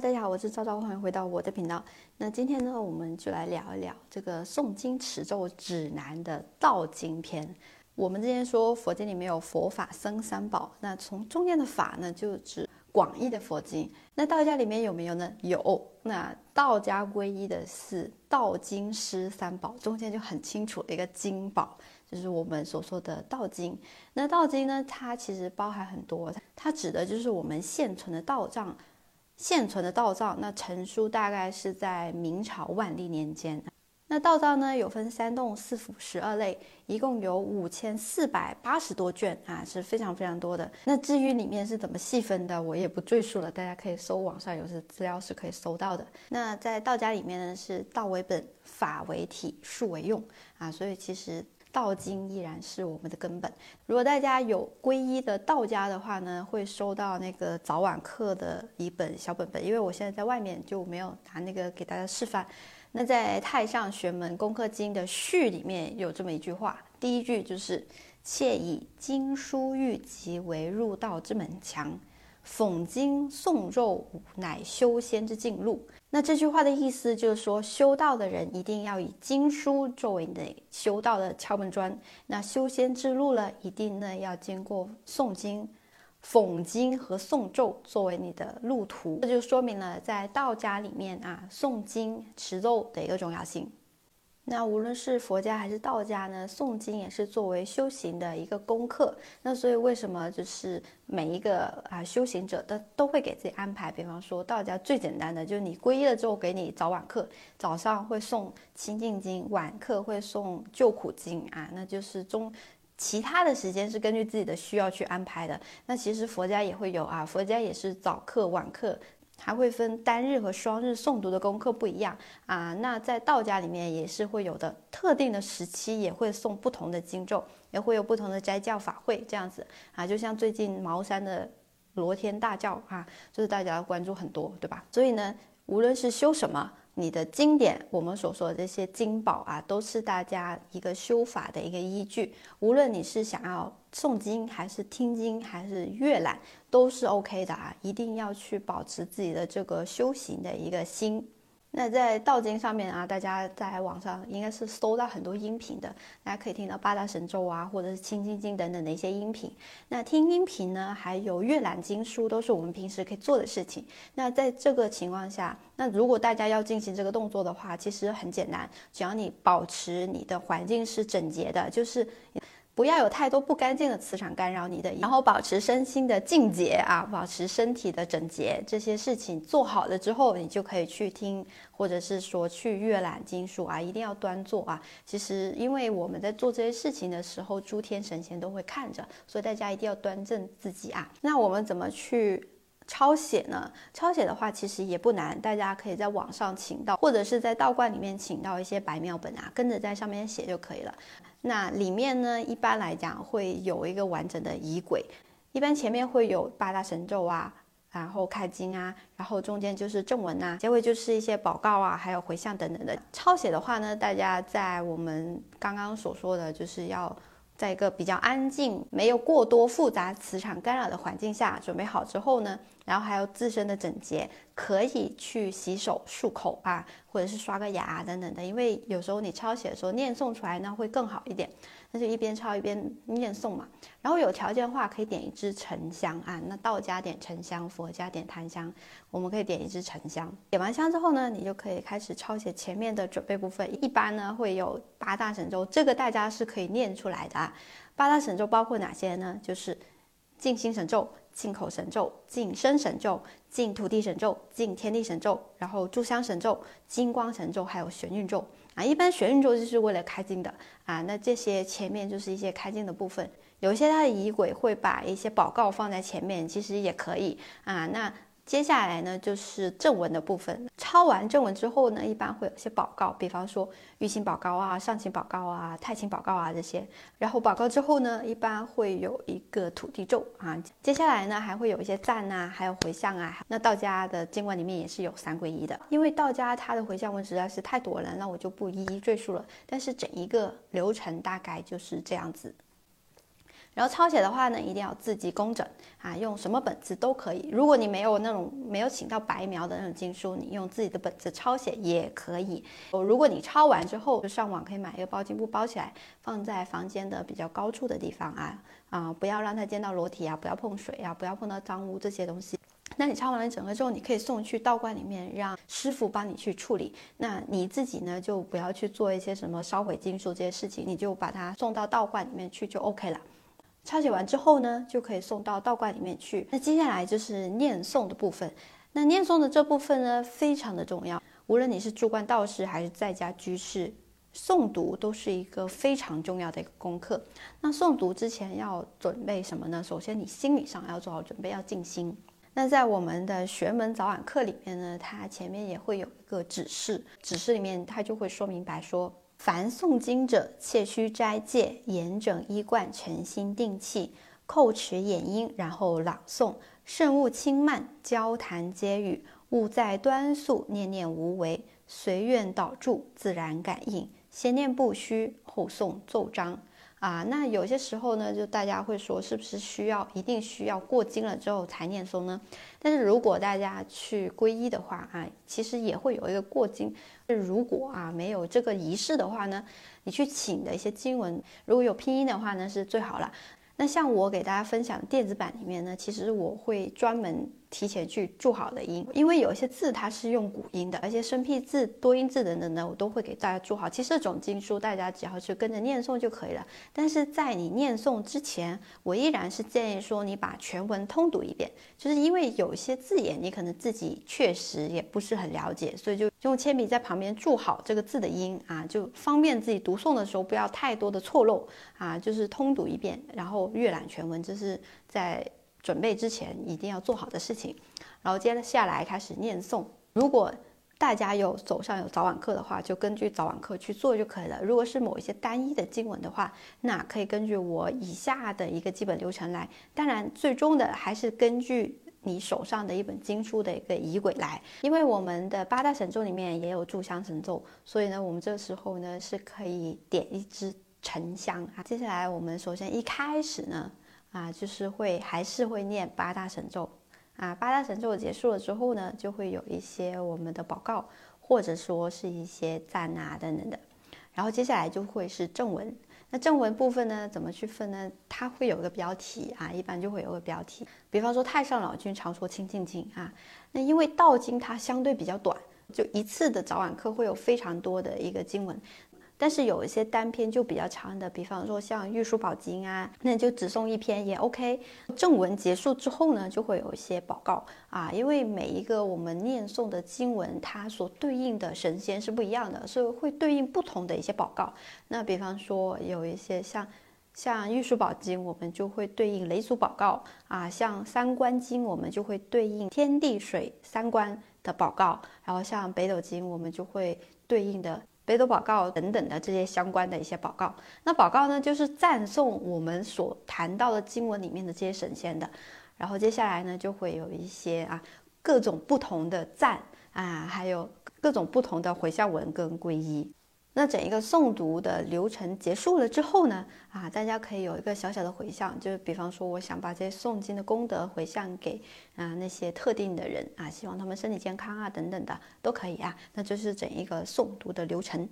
大家好，我是赵赵，欢迎回到我的频道。那今天呢，我们就来聊一聊这个诵经持咒指南的道经篇。我们之前说佛经里面有佛法僧三宝，那从中间的法呢，就指广义的佛经。那道家里面有没有呢？有。那道家皈依的是道经师三宝，中间就很清楚的一个经宝，就是我们所说的道经。那道经呢，它其实包含很多，它指的就是我们现存的道藏。现存的道藏，那成书大概是在明朝万历年间。那道藏呢，有分三洞、四府、十二类，一共有五千四百八十多卷啊，是非常非常多的。那至于里面是怎么细分的，我也不赘述了，大家可以搜网上有些资料是可以搜到的。那在道家里面呢，是道为本，法为体，术为用啊，所以其实。道经依然是我们的根本。如果大家有皈依的道家的话呢，会收到那个早晚课的一本小本本。因为我现在在外面就没有拿那个给大家示范。那在《太上玄门功课经》的序里面有这么一句话，第一句就是“切以经书玉集为入道之门墙”。讽经诵咒乃修仙之径路。那这句话的意思就是说，修道的人一定要以经书作为你的修道的敲门砖。那修仙之路呢，一定呢要经过诵经、讽经和诵咒作为你的路途。这就说明了在道家里面啊，诵经持咒的一个重要性。那无论是佛家还是道家呢，诵经也是作为修行的一个功课。那所以为什么就是每一个啊修行者都都会给自己安排？比方说道家最简单的就是你皈依了之后，给你早晚课，早上会诵清净经，晚课会诵救苦经啊，那就是中其他的时间是根据自己的需要去安排的。那其实佛家也会有啊，佛家也是早课晚课。还会分单日和双日诵读的功课不一样啊，那在道家里面也是会有的，特定的时期也会诵不同的经咒，也会有不同的斋教法会这样子啊，就像最近茅山的罗天大教啊，就是大家关注很多，对吧？所以呢，无论是修什么。你的经典，我们所说的这些经宝啊，都是大家一个修法的一个依据。无论你是想要诵经，还是听经，还是阅览，都是 OK 的啊！一定要去保持自己的这个修行的一个心。那在道经上面啊，大家在网上应该是搜到很多音频的，大家可以听到八大神咒啊，或者是清净经等等的一些音频。那听音频呢，还有阅览经书，都是我们平时可以做的事情。那在这个情况下，那如果大家要进行这个动作的话，其实很简单，只要你保持你的环境是整洁的，就是。不要有太多不干净的磁场干扰你的，然后保持身心的净洁啊，保持身体的整洁，这些事情做好了之后，你就可以去听，或者是说去阅览经书啊，一定要端坐啊。其实，因为我们在做这些事情的时候，诸天神仙都会看着，所以大家一定要端正自己啊。那我们怎么去抄写呢？抄写的话，其实也不难，大家可以在网上请到，或者是在道观里面请到一些白庙本啊，跟着在上面写就可以了。那里面呢，一般来讲会有一个完整的仪轨，一般前面会有八大神咒啊，然后开经啊，然后中间就是正文呐，结尾就是一些祷告啊，还有回向等等的。抄写的话呢，大家在我们刚刚所说的就是要。在一个比较安静、没有过多复杂磁场干扰的环境下准备好之后呢，然后还有自身的整洁，可以去洗手、漱口啊，或者是刷个牙等等的。因为有时候你抄写的时候念诵出来呢会更好一点，那就一边抄一边念诵嘛。然后有条件的话可以点一支沉香啊，那道家点沉香，佛家点檀香，我们可以点一支沉香。点完香之后呢，你就可以开始抄写前面的准备部分。一般呢会有八大神咒，这个大家是可以念出来的啊。八大神咒包括哪些呢？就是静心神咒、静口神咒、静身神咒、净土地神咒、静天地神咒，然后柱香神咒、金光神咒，还有玄运咒啊。一般玄运咒就是为了开经的啊。那这些前面就是一些开经的部分，有一些它的仪轨会把一些宝告放在前面，其实也可以啊。那接下来呢，就是正文的部分。抄完正文之后呢，一般会有一些祷告，比方说玉清祷告啊、上清祷告啊、太清祷告啊这些。然后祷告之后呢，一般会有一个土地咒啊。接下来呢，还会有一些赞啊，还有回向啊。那道家的经文里面也是有三皈依的，因为道家它的回向文实在是太多了，那我就不一一赘述了。但是整一个流程大概就是这样子。然后抄写的话呢，一定要字迹工整啊，用什么本子都可以。如果你没有那种没有请到白描的那种经书，你用自己的本子抄写也可以。哦，如果你抄完之后，就上网可以买一个包巾布包起来，放在房间的比较高处的地方啊啊，不要让它见到裸体啊，不要碰水啊，不要碰到脏污这些东西。那你抄完了整个之后，你可以送去道观里面，让师傅帮你去处理。那你自己呢，就不要去做一些什么烧毁经书这些事情，你就把它送到道观里面去就 OK 了。抄写完之后呢，就可以送到道观里面去。那接下来就是念诵的部分。那念诵的这部分呢，非常的重要。无论你是住观道士还是在家居士，诵读都是一个非常重要的一个功课。那诵读之前要准备什么呢？首先你心理上要做好准备，要静心。那在我们的玄门早晚课里面呢，它前面也会有一个指示，指示里面它就会说明白说。凡诵经者，切须斋戒，严整衣冠，诚心定气，叩齿掩音，然后朗诵，慎勿轻慢，交谈皆语，勿在端肃，念念无为，随愿导助，自然感应。先念不虚，后诵奏章。啊，那有些时候呢，就大家会说，是不是需要一定需要过经了之后才念诵呢？但是如果大家去皈依的话啊，其实也会有一个过经。如果啊没有这个仪式的话呢，你去请的一些经文，如果有拼音的话呢，是最好了。那像我给大家分享电子版里面呢，其实我会专门。提前去注好的音，因为有一些字它是用古音的，而且生僻字、多音字等等的，我都会给大家注好。其实这种经书大家只要去跟着念诵就可以了。但是在你念诵之前，我依然是建议说你把全文通读一遍，就是因为有一些字眼你可能自己确实也不是很了解，所以就用铅笔在旁边注好这个字的音啊，就方便自己读诵的时候不要太多的错漏啊，就是通读一遍，然后阅览全文，这是在。准备之前一定要做好的事情，然后接下来开始念诵。如果大家有手上有早晚课的话，就根据早晚课去做就可以了。如果是某一些单一的经文的话，那可以根据我以下的一个基本流程来。当然，最终的还是根据你手上的一本经书的一个仪轨来。因为我们的八大神咒里面也有炷香神咒，所以呢，我们这时候呢是可以点一支沉香啊。接下来我们首先一开始呢。啊，就是会还是会念八大神咒啊，八大神咒结束了之后呢，就会有一些我们的祷告，或者说是一些赞啊等等的，然后接下来就会是正文。那正文部分呢，怎么去分呢？它会有个标题啊，一般就会有个标题，比方说太上老君常说清净经啊，那因为道经它相对比较短，就一次的早晚课会有非常多的一个经文。但是有一些单篇就比较长的，比方说像《玉书宝经》啊，那就只送一篇也 OK。正文结束之后呢，就会有一些报告啊，因为每一个我们念诵的经文，它所对应的神仙是不一样的，所以会对应不同的一些报告。那比方说有一些像像《玉书宝经》，我们就会对应雷祖宝告啊；像《三观经》，我们就会对应天地水三观的宝告；然后像《北斗经》，我们就会对应的。北斗宝告等等的这些相关的一些宝告，那宝告呢，就是赞颂我们所谈到的经文里面的这些神仙的，然后接下来呢，就会有一些啊各种不同的赞啊，还有各种不同的回向文跟皈依。那整一个诵读的流程结束了之后呢，啊，大家可以有一个小小的回向，就是比方说，我想把这些诵经的功德回向给啊那些特定的人啊，希望他们身体健康啊等等的都可以啊，那就是整一个诵读的流程。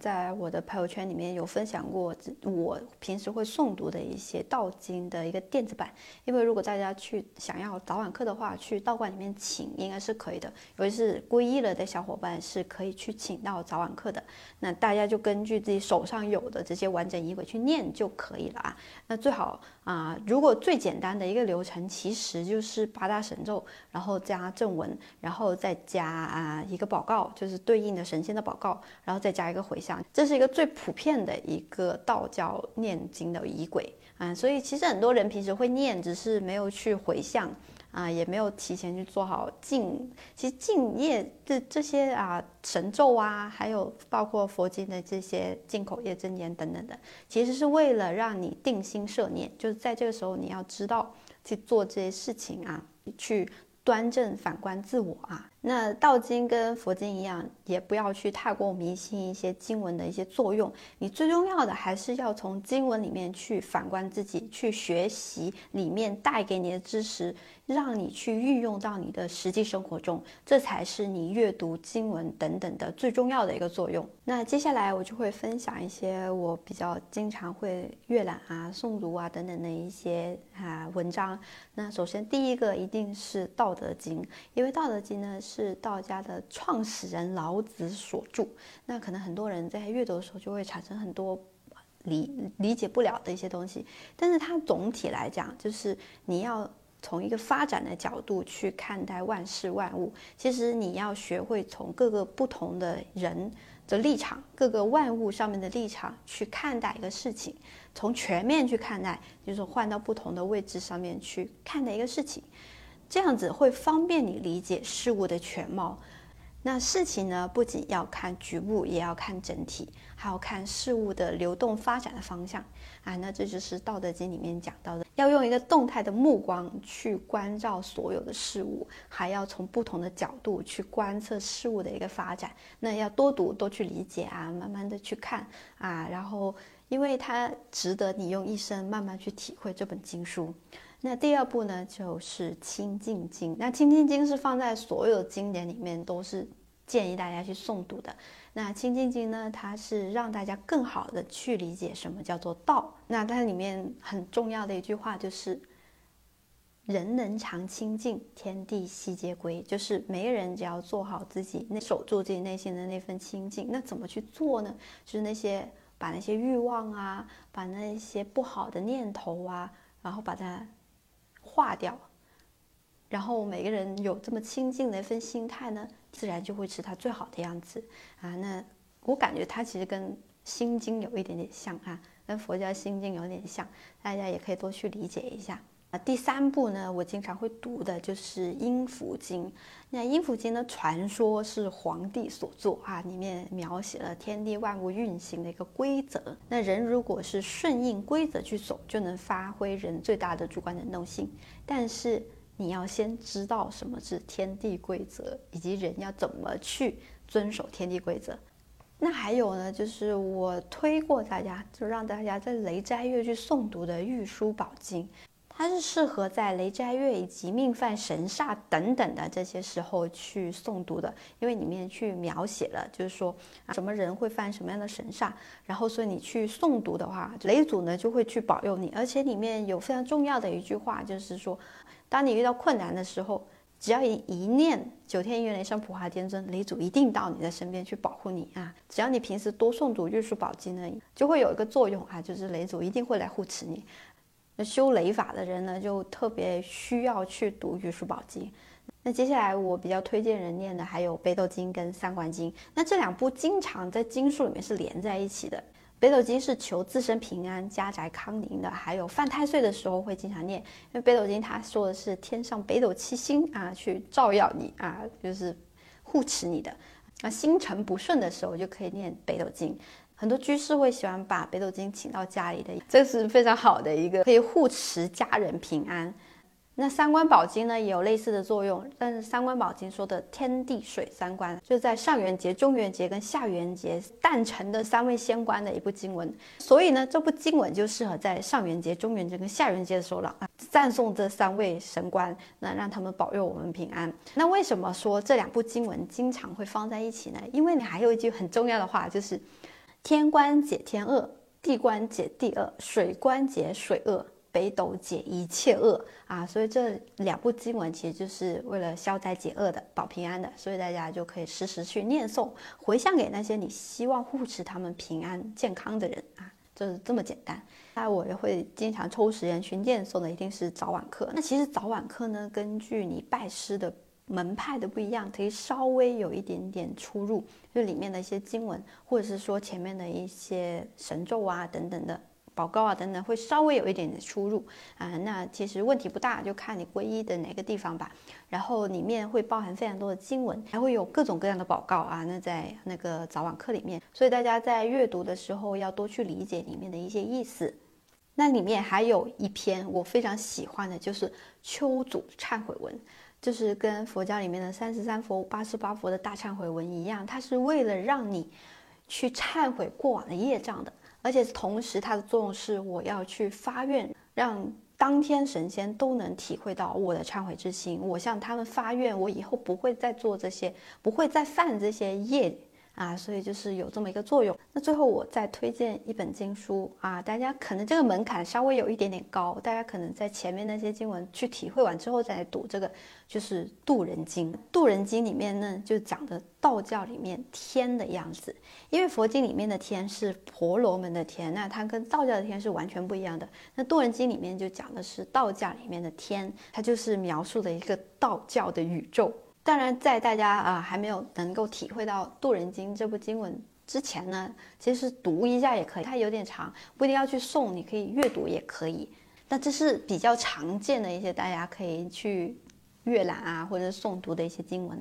在我的朋友圈里面有分享过，我平时会诵读的一些道经的一个电子版。因为如果大家去想要早晚课的话，去道观里面请应该是可以的。尤其是皈依了的小伙伴是可以去请到早晚课的。那大家就根据自己手上有的这些完整仪轨去念就可以了啊。那最好啊，如果最简单的一个流程，其实就是八大神咒，然后加正文，然后再加啊一个宝告，就是对应的神仙的宝告，然后再加一个回向。这是一个最普遍的一个道教念经的仪轨啊，所以其实很多人平时会念，只是没有去回向啊，也没有提前去做好敬。其实敬业这这些啊神咒啊，还有包括佛经的这些进口业真言等等的，其实是为了让你定心摄念，就是在这个时候你要知道去做这些事情啊，去端正反观自我啊。那道经跟佛经一样，也不要去太过迷信一些经文的一些作用。你最重要的还是要从经文里面去反观自己，去学习里面带给你的知识。让你去运用到你的实际生活中，这才是你阅读经文等等的最重要的一个作用。那接下来我就会分享一些我比较经常会阅览啊、诵读啊等等的一些啊文章。那首先第一个一定是《道德经》，因为《道德经》呢是道家的创始人老子所著。那可能很多人在阅读的时候就会产生很多理理解不了的一些东西，但是它总体来讲就是你要。从一个发展的角度去看待万事万物，其实你要学会从各个不同的人的立场、各个万物上面的立场去看待一个事情，从全面去看待，就是换到不同的位置上面去看待一个事情，这样子会方便你理解事物的全貌。那事情呢，不仅要看局部，也要看整体，还要看事物的流动发展的方向啊。那这就是《道德经》里面讲到的，要用一个动态的目光去关照所有的事物，还要从不同的角度去观测事物的一个发展。那要多读，多去理解啊，慢慢的去看啊。然后，因为它值得你用一生慢慢去体会这本经书。那第二步呢，就是《清净经》。那《清净经》是放在所有经典里面都是建议大家去诵读的。那《清净经》呢，它是让大家更好的去理解什么叫做道。那它里面很重要的一句话就是“人能常清净，天地悉皆归”。就是每个人只要做好自己，那守住自己内心的那份清净。那怎么去做呢？就是那些把那些欲望啊，把那些不好的念头啊，然后把它。化掉，然后每个人有这么清净的一份心态呢，自然就会是他最好的样子啊。那我感觉它其实跟心经有一点点像啊，跟佛教心经有点像，大家也可以多去理解一下。啊，第三部呢，我经常会读的就是《阴符经》。那《阴符经》呢，传说是皇帝所作啊，里面描写了天地万物运行的一个规则。那人如果是顺应规则去走，就能发挥人最大的主观能动性。但是你要先知道什么是天地规则，以及人要怎么去遵守天地规则。那还有呢，就是我推过大家，就让大家在雷斋月去诵读的《玉书宝经》。它是适合在雷斋月以及命犯神煞等等的这些时候去诵读的，因为里面去描写了，就是说什么人会犯什么样的神煞，然后所以你去诵读的话，雷祖呢就会去保佑你，而且里面有非常重要的一句话，就是说，当你遇到困难的时候，只要一一念九天应元雷声普化天尊，雷祖一定到你的身边去保护你啊！只要你平时多诵读玉书宝经呢，就会有一个作用啊，就是雷祖一定会来护持你。修雷法的人呢，就特别需要去读《玉书宝经》。那接下来我比较推荐人念的还有《北斗经》跟《三观经》。那这两部经常在经书里面是连在一起的。《北斗经》是求自身平安、家宅康宁的，还有犯太岁的时候会经常念。因为《北斗经》它说的是天上北斗七星啊，去照耀你啊，就是护持你的。那星辰不顺的时候就可以念《北斗经》。很多居士会喜欢把北斗经请到家里的，这是非常好的一个可以护持家人平安。那三观宝经呢也有类似的作用，但是三观宝经说的天地水三观，就是在上元节、中元节跟下元节诞辰的三位仙官的一部经文。所以呢，这部经文就适合在上元节、中元节跟下元节的时候了啊，赞颂这三位神官，那让他们保佑我们平安。那为什么说这两部经文经常会放在一起呢？因为你还有一句很重要的话，就是。天官解天恶，地官解地恶，水官解水恶，北斗解一切恶啊！所以这两部经文其实就是为了消灾解厄的，保平安的。所以大家就可以时时去念诵，回向给那些你希望护持他们平安健康的人啊，就是这么简单。那我也会经常抽时间去念诵的，一定是早晚课。那其实早晚课呢，根据你拜师的。门派的不一样，可以稍微有一点点出入，就里面的一些经文，或者是说前面的一些神咒啊等等的宝告啊等等，会稍微有一点点出入啊。那其实问题不大，就看你皈依的哪个地方吧。然后里面会包含非常多的经文，还会有各种各样的宝告啊。那在那个早晚课里面，所以大家在阅读的时候要多去理解里面的一些意思。那里面还有一篇我非常喜欢的，就是《秋祖忏悔文》。就是跟佛教里面的三十三佛、八十八佛的大忏悔文一样，它是为了让你去忏悔过往的业障的，而且同时它的作用是我要去发愿，让当天神仙都能体会到我的忏悔之心，我向他们发愿，我以后不会再做这些，不会再犯这些业。啊，所以就是有这么一个作用。那最后我再推荐一本经书啊，大家可能这个门槛稍微有一点点高，大家可能在前面那些经文去体会完之后再来读这个，就是《渡人经》。《渡人经》里面呢，就讲的道教里面天的样子，因为佛经里面的天是婆罗门的天，那它跟道教的天是完全不一样的。那《渡人经》里面就讲的是道教里面的天，它就是描述的一个道教的宇宙。当然，在大家啊还没有能够体会到《渡人经》这部经文之前呢，其实读一下也可以。它有点长，不一定要去诵，你可以阅读也可以。那这是比较常见的一些大家可以去阅览啊或者诵读的一些经文。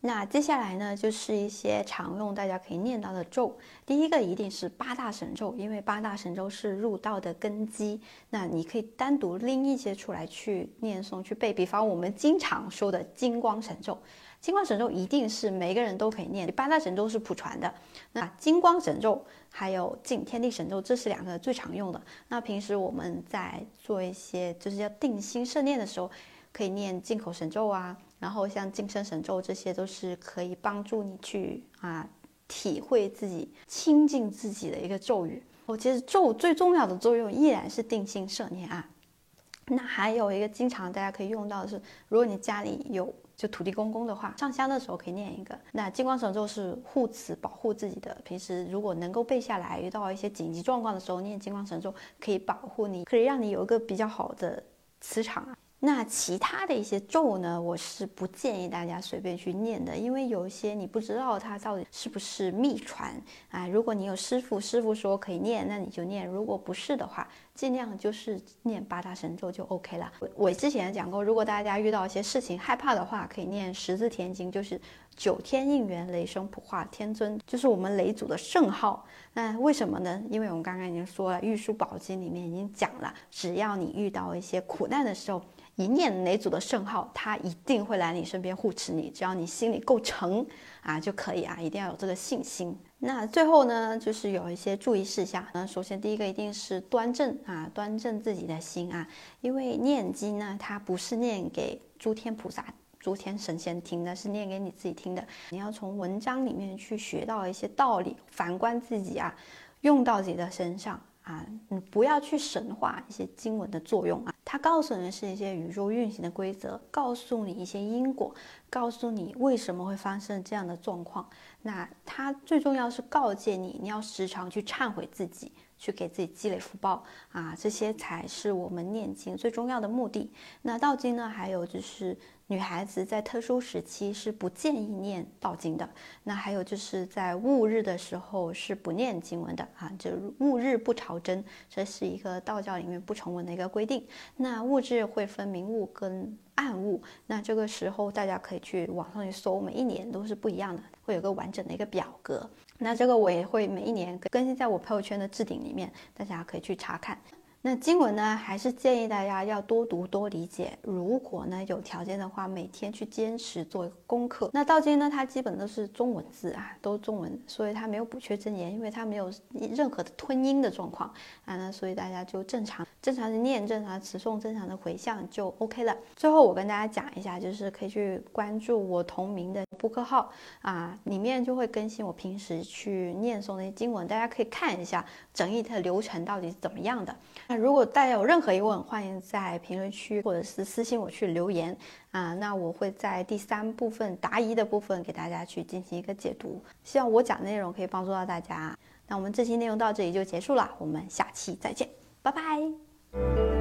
那接下来呢，就是一些常用大家可以念到的咒。第一个一定是八大神咒，因为八大神咒是入道的根基。那你可以单独拎一些出来去念诵、去背。比方我们经常说的金光神咒，金光神咒一定是每个人都可以念。八大神咒是普传的，那金光神咒还有净天地神咒，这是两个最常用的。那平时我们在做一些就是要定心摄念的时候，可以念进口神咒啊。然后像净身神咒，这些都是可以帮助你去啊体会自己、亲近自己的一个咒语。我其实咒最重要的作用依然是定心摄念啊。那还有一个经常大家可以用到的是，如果你家里有就土地公公的话，上香的时候可以念一个。那金光神咒是护持保护自己的，平时如果能够背下来，遇到一些紧急状况的时候念金光神咒，可以保护你，可以让你有一个比较好的磁场啊。那其他的一些咒呢，我是不建议大家随便去念的，因为有一些你不知道它到底是不是秘传啊。如果你有师傅，师傅说可以念，那你就念；如果不是的话，尽量就是念八大神咒就 OK 了。我我之前讲过，如果大家遇到一些事情害怕的话，可以念十字天经，就是九天应元雷声普化天尊，就是我们雷祖的圣号。那为什么呢？因为我们刚刚已经说了，《玉书宝经》里面已经讲了，只要你遇到一些苦难的时候。一念哪组的圣号，他一定会来你身边护持你。只要你心里够诚啊，就可以啊，一定要有这个信心。那最后呢，就是有一些注意事项。那首先第一个一定是端正啊，端正自己的心啊，因为念经呢，它不是念给诸天菩萨、诸天神仙听的，是念给你自己听的。你要从文章里面去学到一些道理，反观自己啊，用到自己的身上。啊，你不要去神化一些经文的作用啊，它告诉你是一些宇宙运行的规则，告诉你一些因果，告诉你为什么会发生这样的状况。那它最重要是告诫你，你要时常去忏悔自己，去给自己积累福报啊，这些才是我们念经最重要的目的。那道经呢，还有就是。女孩子在特殊时期是不建议念道经的。那还有就是在戊日的时候是不念经文的啊，就戊日不朝真，这是一个道教里面不成文的一个规定。那戊日会分明戊跟暗戊，那这个时候大家可以去网上去搜，每一年都是不一样的，会有个完整的一个表格。那这个我也会每一年更新在我朋友圈的置顶里面，大家可以去查看。那经文呢，还是建议大家要多读多理解。如果呢有条件的话，每天去坚持做功课。那道经呢，它基本都是中文字啊，都中文，所以它没有补缺真言，因为它没有任何的吞音的状况啊。那所以大家就正常正常的念，正常的持诵，正常的回向就 OK 了。最后我跟大家讲一下，就是可以去关注我同名的播客号啊，里面就会更新我平时去念诵的些经文，大家可以看一下整一的流程到底是怎么样的。如果大家有任何疑问，欢迎在评论区或者是私信我去留言啊。那我会在第三部分答疑的部分给大家去进行一个解读。希望我讲的内容可以帮助到大家。那我们这期内容到这里就结束了，我们下期再见，拜拜。